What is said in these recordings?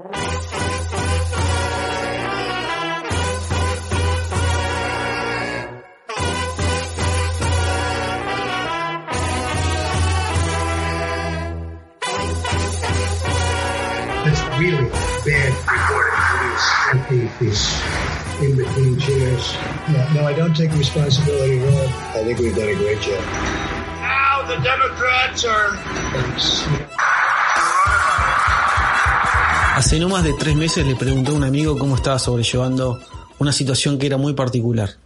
It's really bad reporting these in between chairs. No, no, I don't take responsibility at all. I think we've done a great job. Now the Democrats are Hace no más de tres meses le pregunté a un amigo cómo estaba sobrellevando una situación que era muy particular.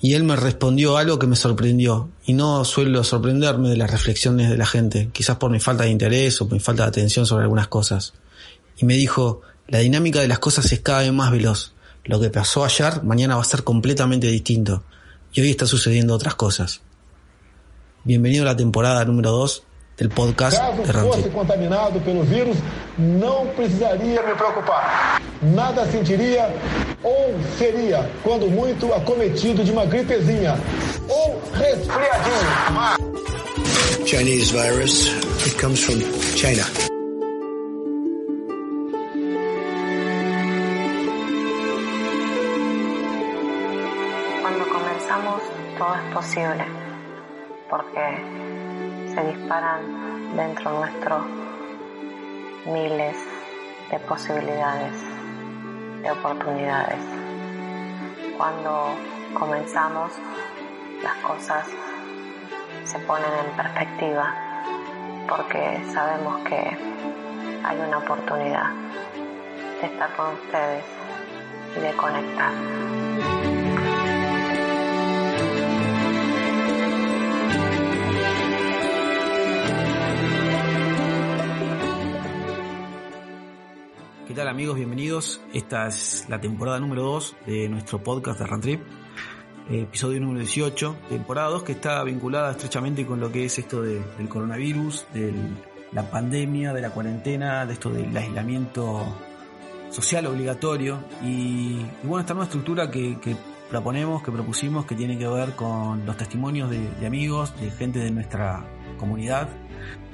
Y él me respondió algo que me sorprendió. Y no suelo sorprenderme de las reflexiones de la gente, quizás por mi falta de interés o por mi falta de atención sobre algunas cosas. Y me dijo, la dinámica de las cosas es cada vez más veloz. Lo que pasó ayer, mañana va a ser completamente distinto. Y hoy está sucediendo otras cosas. Bienvenido a la temporada número 2 del podcast Caso de fosse contaminado pelo vírus, não precisaria me preocupar. Nada sentiria ou seria, quando muito, acometido de uma gripezinha ou resfriadinho. Chinese virus. It comes from China. Cuando comenzamos todo es posible porque se disparan dentro nuestro miles de posibilidades, de oportunidades. Cuando comenzamos las cosas se ponen en perspectiva porque sabemos que hay una oportunidad de estar con ustedes y de conectar. Tal amigos? Bienvenidos. Esta es la temporada número 2 de nuestro podcast de Rantrip. Eh, episodio número 18, temporada 2 que está vinculada estrechamente con lo que es esto de- del coronavirus, de la pandemia, de la cuarentena, de esto del aislamiento social obligatorio y, bueno, esta nueva estructura que, proponemos, que propusimos, que tiene que ver con los testimonios de amigos, de gente de nuestra comunidad,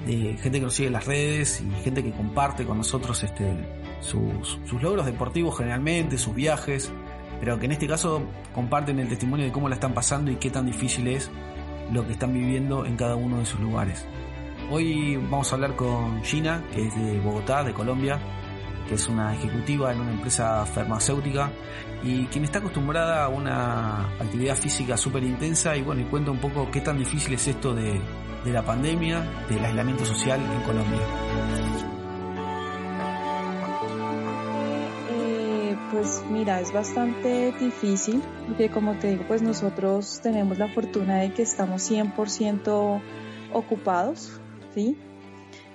de gente que nos sigue en las redes y gente que comparte con nosotros este, sus, sus logros deportivos generalmente, sus viajes, pero que en este caso comparten el testimonio de cómo la están pasando y qué tan difícil es lo que están viviendo en cada uno de sus lugares. Hoy vamos a hablar con Gina, que es de Bogotá, de Colombia, que es una ejecutiva en una empresa farmacéutica y quien está acostumbrada a una actividad física súper intensa y bueno, y cuenta un poco qué tan difícil es esto de, de la pandemia, del aislamiento social en Colombia. Pues mira, es bastante difícil porque como te digo, pues nosotros tenemos la fortuna de que estamos 100% ocupados, ¿sí?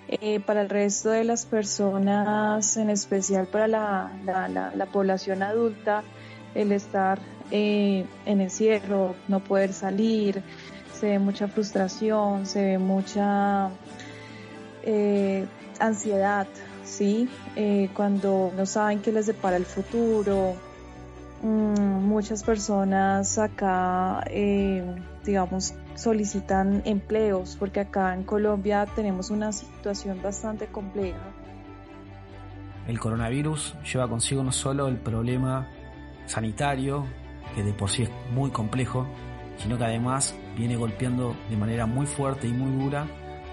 Eh, para el resto de las personas, en especial para la, la, la, la población adulta, el estar eh, en encierro, no poder salir, se ve mucha frustración, se ve mucha eh, ansiedad, ¿sí? Eh, cuando no saben qué les depara el futuro. Mm, muchas personas acá, eh, digamos, solicitan empleos porque acá en Colombia tenemos una situación bastante compleja. El coronavirus lleva consigo no solo el problema sanitario, que de por sí es muy complejo, sino que además viene golpeando de manera muy fuerte y muy dura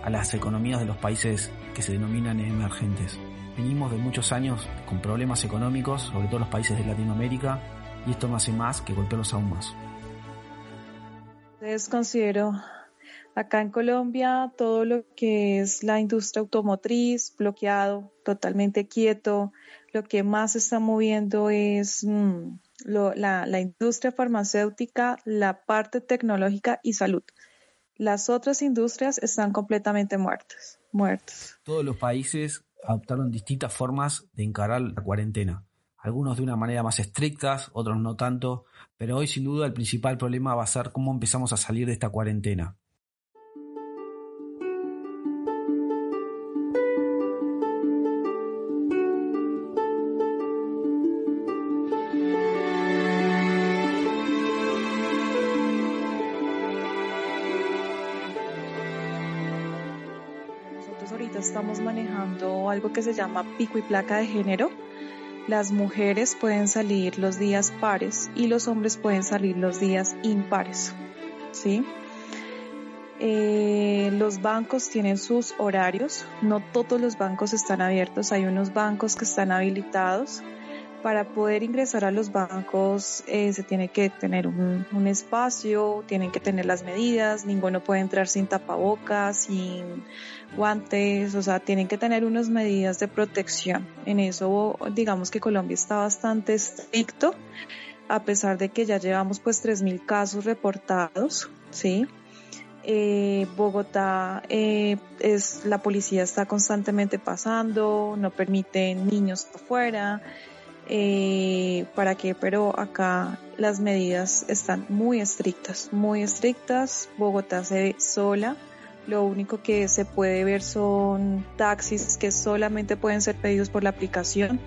a las economías de los países que se denominan emergentes. Venimos de muchos años con problemas económicos, sobre todo los países de Latinoamérica, y esto no hace más que golpearlos aún más. Entonces considero acá en Colombia todo lo que es la industria automotriz bloqueado, totalmente quieto. Lo que más se está moviendo es mm, lo- la, la industria farmacéutica, la parte tecnológica y salud. Las otras industrias están completamente muertas, muertas. Todos los países adoptaron distintas formas de encarar la cuarentena. Algunos de una manera más estrictas, otros no tanto, pero hoy sin duda el principal problema va a ser cómo empezamos a salir de esta cuarentena. Estamos manejando algo que se llama pico y placa de género. Las mujeres pueden salir los días pares y los hombres pueden salir los días impares. ¿Sí? Eh, los bancos tienen sus horarios, no todos los bancos están abiertos, hay unos bancos que están habilitados. Para poder ingresar a los bancos eh, se tiene que tener un, espacio, tienen que tener las medidas, ninguno puede entrar sin tapabocas, sin guantes, o sea, tienen que tener unas medidas de protección. En eso digamos que Colombia está bastante estricto, a pesar de que ya llevamos pues 3.000 casos reportados, ¿sí? Eh, Bogotá eh, es la policía está constantemente pasando, no permiten niños afuera. Eh, ¿Para qué? Pero acá las medidas están muy estrictas, muy estrictas. Bogotá se ve sola. Lo único que se puede ver son taxis que solamente pueden ser pedidos por la aplicación.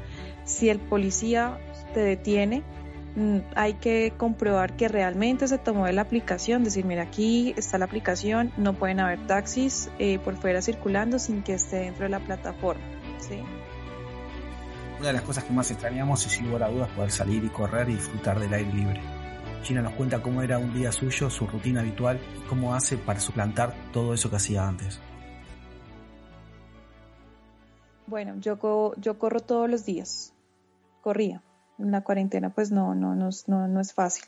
Si el policía te detiene, Mm, hay que comprobar que realmente se tomó de la aplicación, decir, mira, aquí está la aplicación, no pueden haber taxis eh, por fuera circulando sin que esté dentro de la plataforma. ¿sí? Una de las cosas que más extrañamos es, sin lugar a dudas, poder salir y correr y disfrutar del aire libre. Gina nos cuenta cómo era un día suyo, su rutina habitual y cómo hace para suplantar todo eso que hacía antes. Bueno, yo, yo corro todos los días. Corría en la cuarentena pues no, no, no, no, es fácil.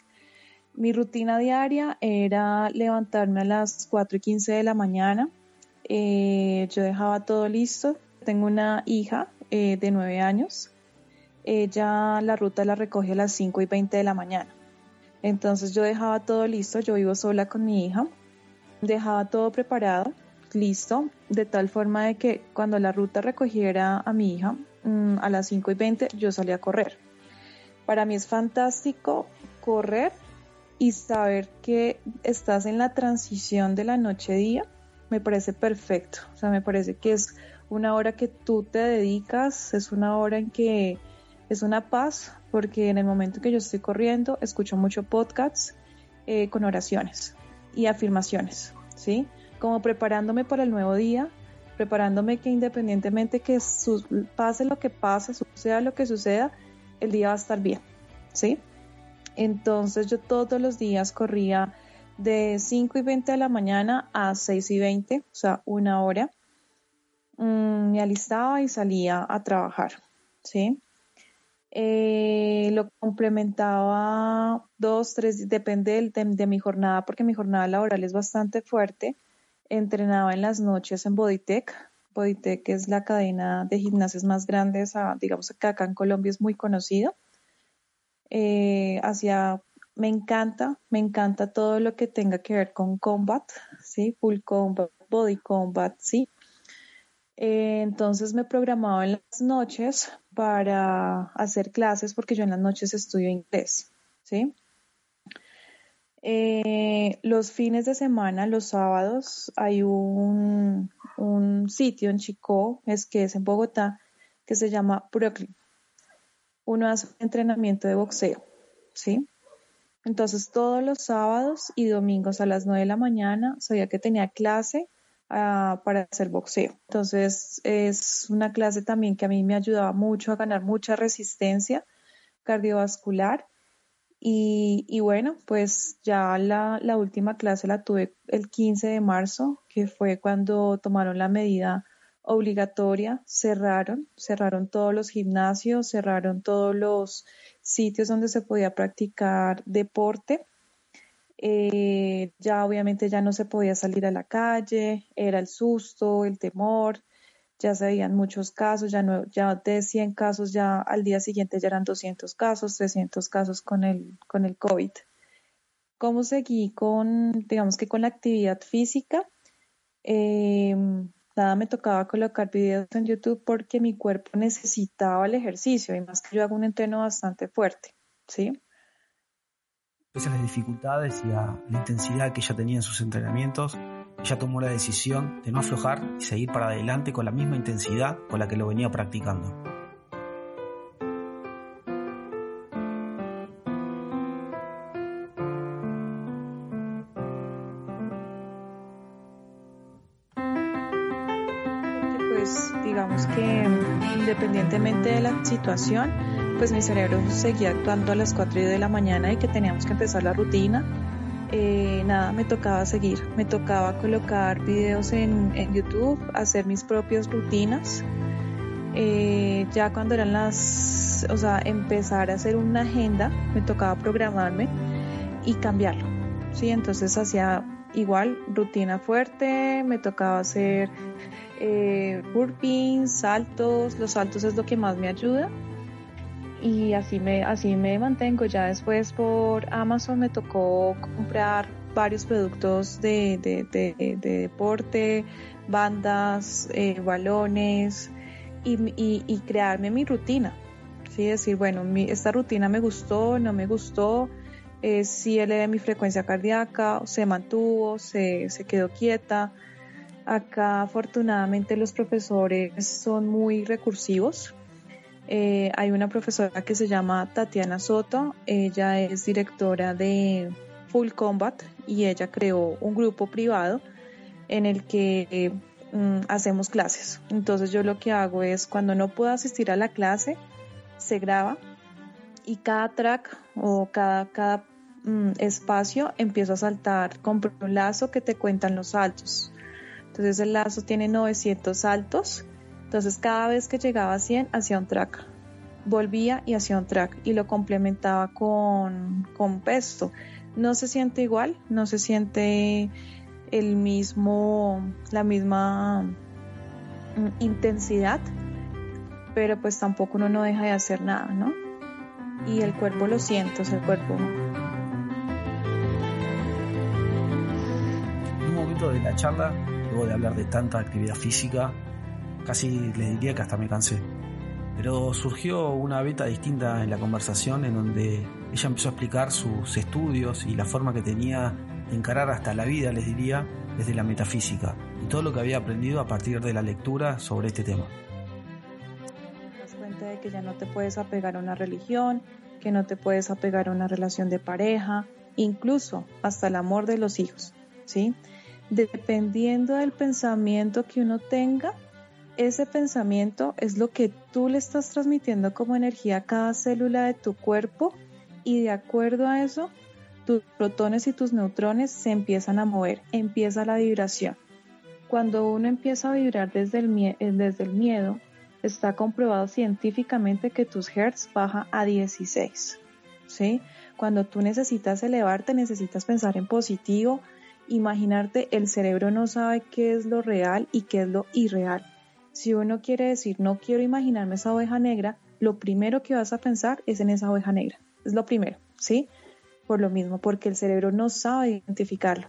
Mi rutina diaria era levantarme a las 4 y 15 de la mañana. Eh, yo dejaba todo listo. Tengo una hija eh, de 9 años. Ella la ruta la recoge a las 5 y 20 de la mañana. Entonces yo dejaba todo listo. Yo vivo sola con mi hija. Dejaba todo preparado, listo, de tal forma de que cuando la ruta recogiera a mi hija mm, a las 5 y 20 yo salía a correr para mí es fantástico correr y saber que estás en la transición de la noche-día. Me parece perfecto. O sea, me parece que es una hora que tú te dedicas, es una hora en que es una paz, porque en el momento que yo estoy corriendo, escucho mucho podcasts eh, con oraciones y afirmaciones, ¿sí? Como preparándome para el nuevo día, preparándome que independientemente que pase lo que pase, suceda lo que suceda, el día va a estar bien, ¿sí? Entonces yo todos los días corría de 5 y 20 de la mañana a 6 y 20, o sea, una hora. Mm, me alistaba y salía a trabajar, ¿sí? Eh, lo complementaba dos, tres, depende de, mi jornada, porque mi jornada laboral es bastante fuerte. Entrenaba en las noches en Bodytech, que es la cadena de gimnasios más grandes, digamos que acá en Colombia es muy conocido. Eh, hacia, me encanta, me encanta todo lo que tenga que ver con combat, ¿sí? Full combat, body combat, ¿sí? Eh, entonces me programaba en las noches para hacer clases porque yo en las noches estudio inglés, ¿sí? Eh, los fines de semana, los sábados, hay un, un sitio en Chico, es que es en Bogotá, que se llama Brooklyn. Uno hace un entrenamiento de boxeo, ¿sí? Entonces todos los sábados y domingos a las 9 de la mañana sabía que tenía clase uh, para hacer boxeo. Entonces es una clase también que a mí me ayudaba mucho a ganar mucha resistencia cardiovascular y, bueno, pues ya la, la, última clase la tuve el 15 de marzo, que fue cuando tomaron la medida obligatoria, cerraron, cerraron todos los gimnasios, cerraron todos los sitios donde se podía practicar deporte. Eh, ya obviamente ya no se podía salir a la calle, era el susto, el temor, ya se veían muchos casos, ya, no, ya de 100 casos, ya al día siguiente ya eran 200 casos, 300 casos con el, con el COVID. ¿Cómo seguí con, digamos que con la actividad física? Em, nada, me tocaba colocar videos en YouTube porque mi cuerpo necesitaba el ejercicio y más que yo hago un entreno bastante fuerte, ¿sí? Pese a las dificultades y a la intensidad que ella tenía en sus entrenamientos, ella tomó la decisión de no aflojar y seguir para adelante con la misma intensidad con la que lo venía practicando. Pues independientemente de la situación, pues mi cerebro seguía actuando a las 4 de la mañana y que teníamos que empezar la rutina. Eh, nada, me tocaba seguir, me tocaba colocar videos en, en YouTube, hacer mis propias rutinas. Eh, ya cuando eran las, o sea, empezar a hacer una agenda, me tocaba programarme y cambiarlo. Sí, entonces hacía igual rutina fuerte, me tocaba hacer eh, burpees, saltos, los saltos es lo que más me ayuda y así me, así me mantengo. Ya después por Amazon me tocó comprar varios productos de, de, deporte, bandas, eh, balones y, y, crearme mi rutina. ¿sí? Decir, bueno, esta rutina me gustó, no me gustó, eh, si elevé mi frecuencia cardíaca, se mantuvo, se, se quedó quieta. Acá afortunadamente los profesores son muy recursivos. Eh, hay una profesora que se llama Tatiana Soto, ella es directora de Full Combat y ella creó un grupo privado en el que mm, hacemos clases. Entonces yo lo que hago es cuando no puedo asistir a la clase, se graba y cada track o cada, cada mm, espacio empiezo a saltar, compro un lazo que te cuentan los saltos. Entonces el lazo tiene 900 saltos, entonces cada vez que llegaba a 100 hacía un track, volvía y hacía un track y lo complementaba con, con pesto. No se siente igual, no se siente el mismo, la misma mm, intensidad, pero pues tampoco uno no deja de hacer nada, ¿no? y el cuerpo lo siento, el cuerpo. Un momento de la charla, luego de hablar de tanta actividad física, casi le diría que hasta me cansé. Pero surgió una beta distinta en la conversación en donde ella empezó a explicar sus estudios y la forma que tenía de encarar hasta la vida, les diría, desde la metafísica y todo lo que había aprendido a partir de la lectura sobre este tema de que ya no te puedes apegar a una religión, que no te puedes apegar a una relación de pareja, incluso hasta el amor de los hijos, ¿sí? Dependiendo del pensamiento que uno tenga, ese pensamiento es lo que tú le estás transmitiendo como energía a cada célula de tu cuerpo y de acuerdo a eso, tus protones y tus neutrones se empiezan a mover, empieza la vibración. Cuando uno empieza a vibrar desde el, desde el miedo, está comprobado científicamente que tus hertz baja a 16. ¿sí? Cuando tú necesitas elevarte, necesitas pensar en positivo, imaginarte, el cerebro no sabe qué es lo real y qué es lo irreal. Si uno quiere decir, no quiero imaginarme esa oveja negra, lo primero que vas a pensar es en esa oveja negra. Es lo primero, ¿sí? Por lo mismo, porque el cerebro no sabe identificarlo.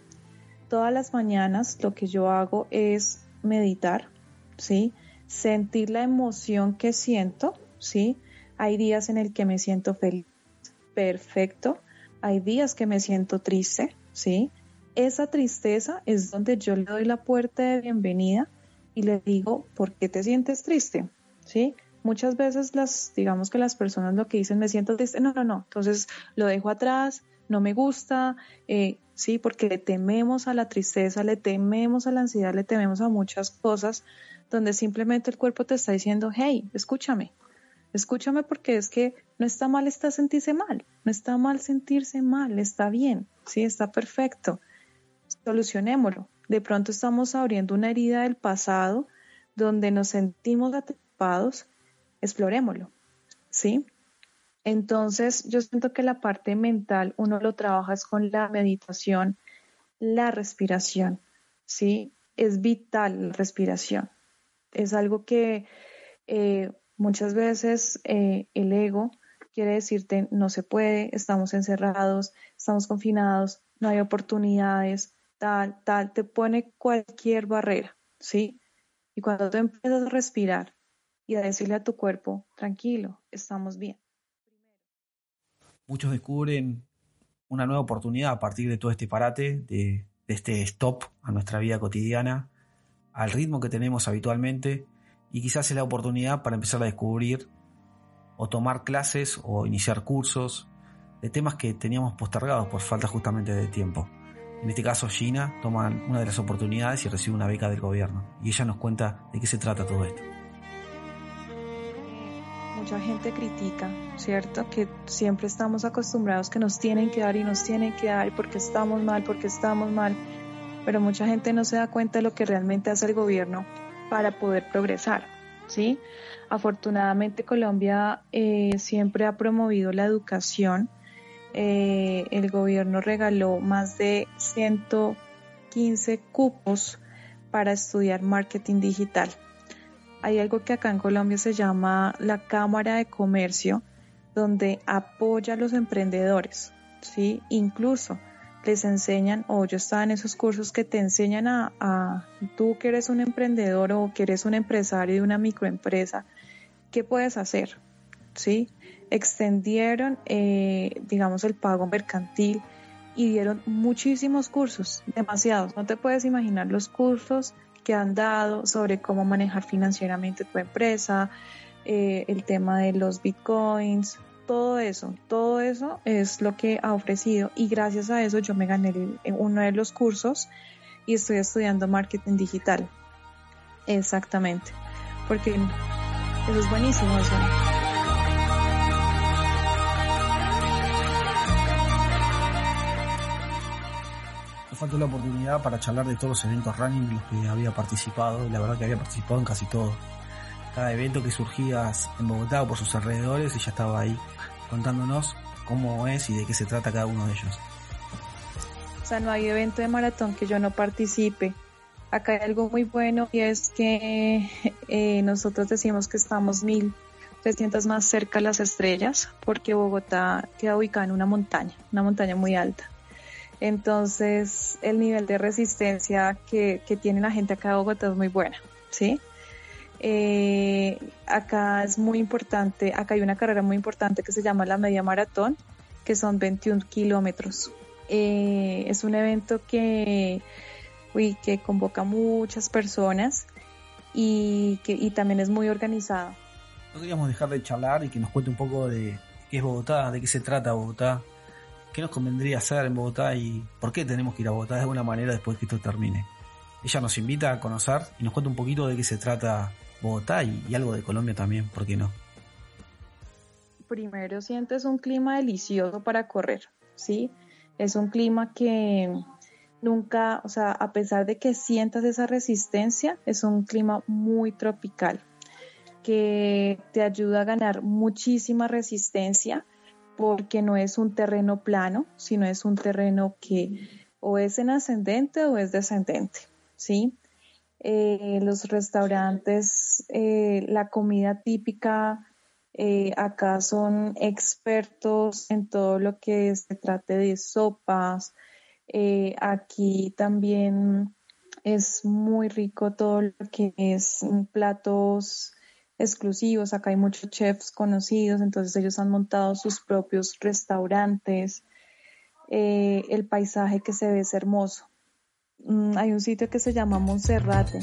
Todas las mañanas lo que yo hago es meditar, ¿sí? sentir la emoción que siento, ¿sí? Hay días en el que me siento feliz, perfecto. Hay días que me siento triste, ¿sí? Esa tristeza es donde yo le doy la puerta de bienvenida y le digo, ¿por qué te sientes triste? ¿Sí? Muchas veces las, digamos que las personas lo que dicen, me siento triste, no, no, no, entonces lo dejo atrás, no me gusta, eh, sí, porque le tememos a la tristeza, le tememos a la ansiedad, le tememos a muchas cosas, donde simplemente el cuerpo te está diciendo, hey, escúchame, escúchame porque es que no está mal está sentirse mal, no está mal sentirse mal, está bien, sí, está perfecto, solucionémoslo. De pronto estamos abriendo una herida del pasado donde nos sentimos atrapados, explorémoslo, ¿sí? Entonces, yo siento que la parte mental uno lo trabaja con la meditación, la respiración, ¿sí? Es vital la respiración es algo que eh, muchas veces eh, el ego quiere decirte no se puede, estamos encerrados, estamos confinados, no hay oportunidades, tal, tal, te pone cualquier barrera, ¿sí? Y cuando tú empiezas a respirar y a decirle a tu cuerpo, tranquilo, estamos bien. Muchos descubren una nueva oportunidad a partir de todo este parate, de este stop a nuestra vida cotidiana, al ritmo que tenemos habitualmente y quizás es la oportunidad para empezar a descubrir o tomar clases o iniciar cursos de temas que teníamos postergados por falta justamente de tiempo. En este caso, Gina toma una de las oportunidades y recibe una beca del gobierno. Y ella nos cuenta de qué se trata todo esto. mucha gente critica, ¿cierto? Que siempre estamos acostumbrados que nos tienen que dar y nos tienen que dar porque estamos mal, porque estamos mal, pero mucha gente no se da cuenta de lo que realmente hace el gobierno para poder progresar, ¿sí? Afortunadamente Colombia eh, siempre ha promovido la educación. Eh, el gobierno regaló más de 115 cupos para estudiar marketing digital hay algo que acá en Colombia se llama la Cámara de Comercio, donde apoya a los emprendedores, ¿sí? Incluso les enseñan, o yo estaba en esos cursos que te enseñan a, tú que eres un emprendedor o que eres un empresario de una microempresa, ¿qué puedes hacer? ¿Sí? Extendieron, eh, digamos, el pago mercantil y dieron muchísimos cursos, demasiados. No te puedes imaginar los cursos que han dado sobre cómo manejar financieramente tu empresa, eh, el tema de los bitcoins, todo eso, todo eso es lo que ha ofrecido y gracias a eso yo me gané uno de los cursos y estoy estudiando marketing digital. Exactamente, porque eso es buenísimo. Eso. Faltó la oportunidad para charlar de todos los eventos running en los que había participado y la verdad que había participado en casi todos. Cada evento que surgía en Bogotá o por sus alrededores ella estaba ahí contándonos cómo es y de qué se trata cada uno de ellos. O sea, no hay evento de maratón que yo no participe. Acá hay algo muy bueno y es que eh, nosotros decimos que estamos mil 300 más cerca las estrellas porque Bogotá queda ubicada en una montaña, una montaña muy alta. Entonces, el nivel de resistencia que, tiene la gente acá de Bogotá es muy buena, ¿sí? Eh, acá es muy importante, acá hay una carrera muy importante que se llama la media maratón, que son 21 kilómetros. Eh, es un evento que, uy, que convoca muchas personas y que y también es muy organizado. No queríamos dejar de charlar y que nos cuente un poco de qué es Bogotá, de qué se trata Bogotá, qué nos convendría hacer en Bogotá y por qué tenemos que ir a Bogotá de alguna manera después que esto termine. Ella nos invita a conocer y nos cuenta un poquito de qué se trata Bogotá y, algo de Colombia también, ¿por qué no? Primero sientes un clima delicioso para correr, ¿sí? Es un clima que nunca, o sea, a pesar de que sientas esa resistencia, es un clima muy tropical que te ayuda a ganar muchísima resistencia porque no es un terreno plano, sino es un terreno que o es en ascendente o es descendente, ¿sí? Eh, los restaurantes, eh, la comida típica, eh, acá son expertos en todo lo que se trate de sopas. aquí también es muy rico todo lo que es platos exclusivos, acá hay muchos chefs conocidos, entonces ellos han montado sus propios restaurantes, eh, el paisaje que se ve es hermoso. Mm, hay un sitio que se llama Monserrate.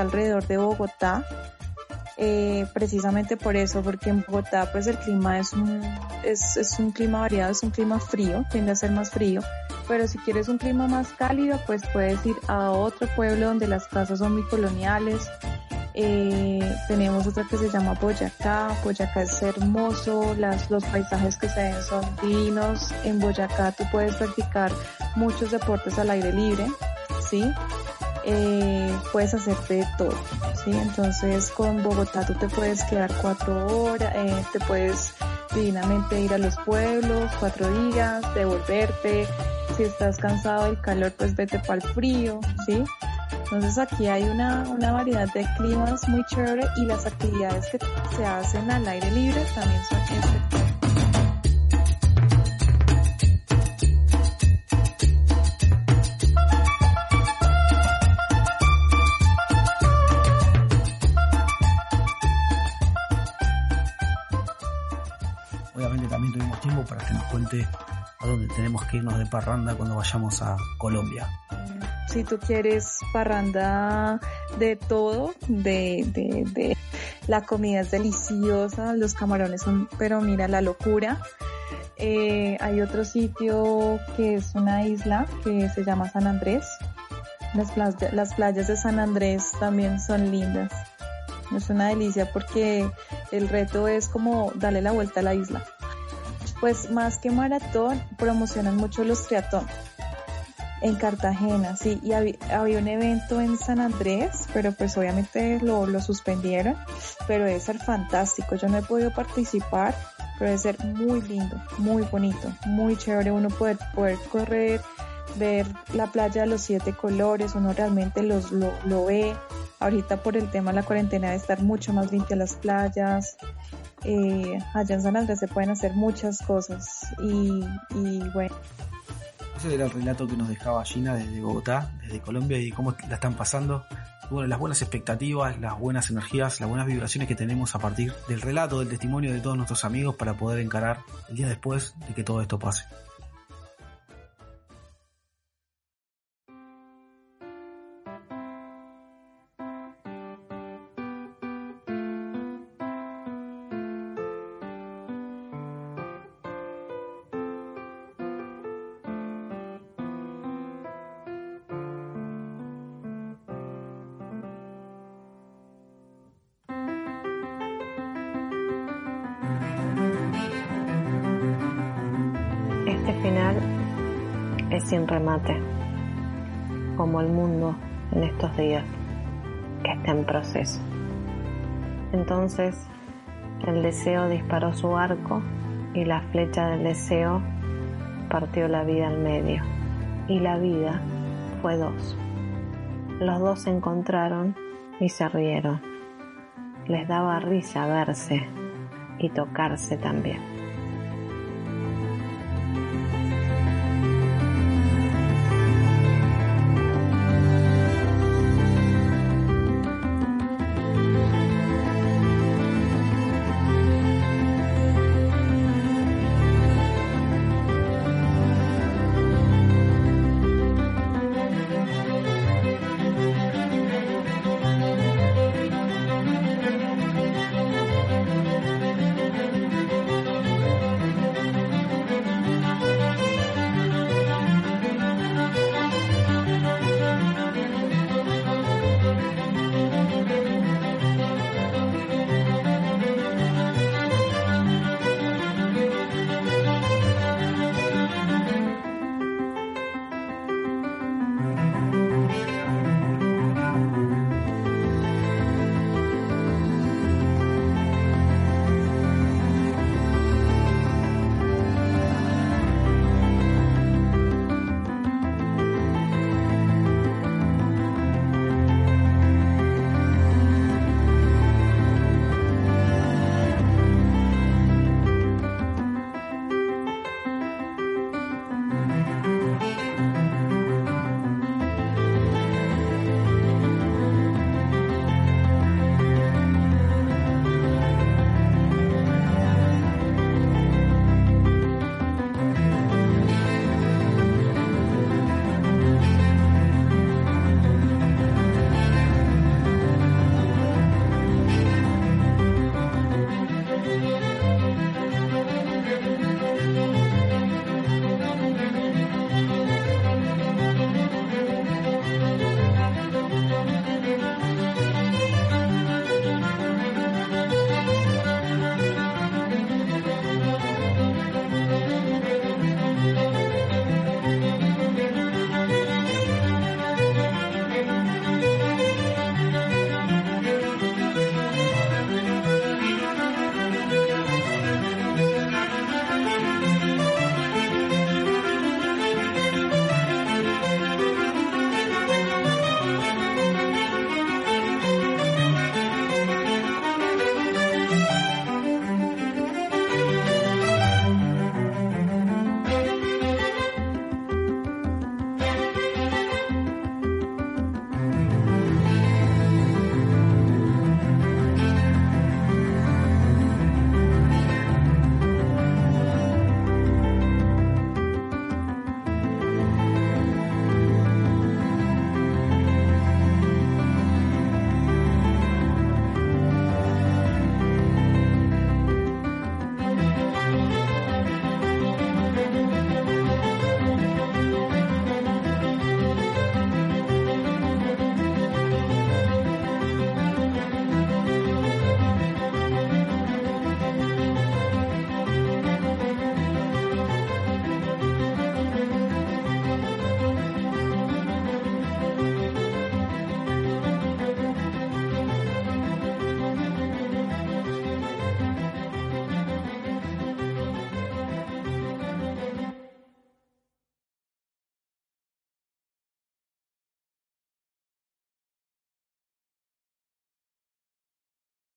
Alrededor de Bogotá, eh, precisamente por eso, porque en Bogotá pues el clima es un, es, es, un clima variado, es un clima frío, tiende a ser más frío, pero si quieres un clima más cálido pues puedes ir a otro pueblo donde las casas son muy coloniales. Eh, tenemos otra que se llama Boyacá, Boyacá es hermoso, las, los paisajes que se ven son divinos, en Boyacá tú puedes practicar muchos deportes al aire libre, ¿sí? Eh, puedes hacerte de todo, ¿sí? Entonces con Bogotá tú te puedes quedar cuatro horas, eh, te puedes divinamente ir a los pueblos cuatro días, devolverte, si estás cansado del calor pues vete para el frío, ¿sí? Entonces aquí hay una, una variedad de climas muy chévere y las actividades que se hacen al aire libre también son espectaculares. A dónde tenemos que irnos de parranda cuando vayamos a Colombia. Si tú quieres parranda de todo, de, de, la comida es deliciosa, los camarones son, pero mira, la locura. Eh, hay otro sitio que es una isla que se llama San Andrés. Las, las playas de San Andrés también son lindas. Es una delicia porque el reto es como darle la vuelta a la isla. Pues más que maratón, promocionan mucho los triatón. En Cartagena, sí, y había, un evento en San Andrés, pero pues obviamente lo, lo suspendieron, pero debe ser fantástico. Yo no he podido participar, pero debe ser muy lindo, muy bonito, muy chévere uno poder, poder correr, ver la playa de los siete colores, uno realmente los, lo, lo ve. Ahorita por el tema de la cuarentena de estar mucho más limpias las playas. Eh, allá en San Andrés se pueden hacer muchas cosas y, y bueno. Ese era el relato que nos dejaba Gina desde Bogotá, desde Colombia y cómo la están pasando. Bueno, las buenas expectativas, las buenas energías, las buenas vibraciones que tenemos a partir del relato, del testimonio de todos nuestros amigos para poder encarar el día después de que todo esto pase. Remate, como el mundo en estos días, que está en proceso. Entonces, el deseo disparó su arco y la flecha del deseo partió la vida al medio. Y la vida fue dos. Los dos se encontraron y se rieron. Les daba risa verse y tocarse también.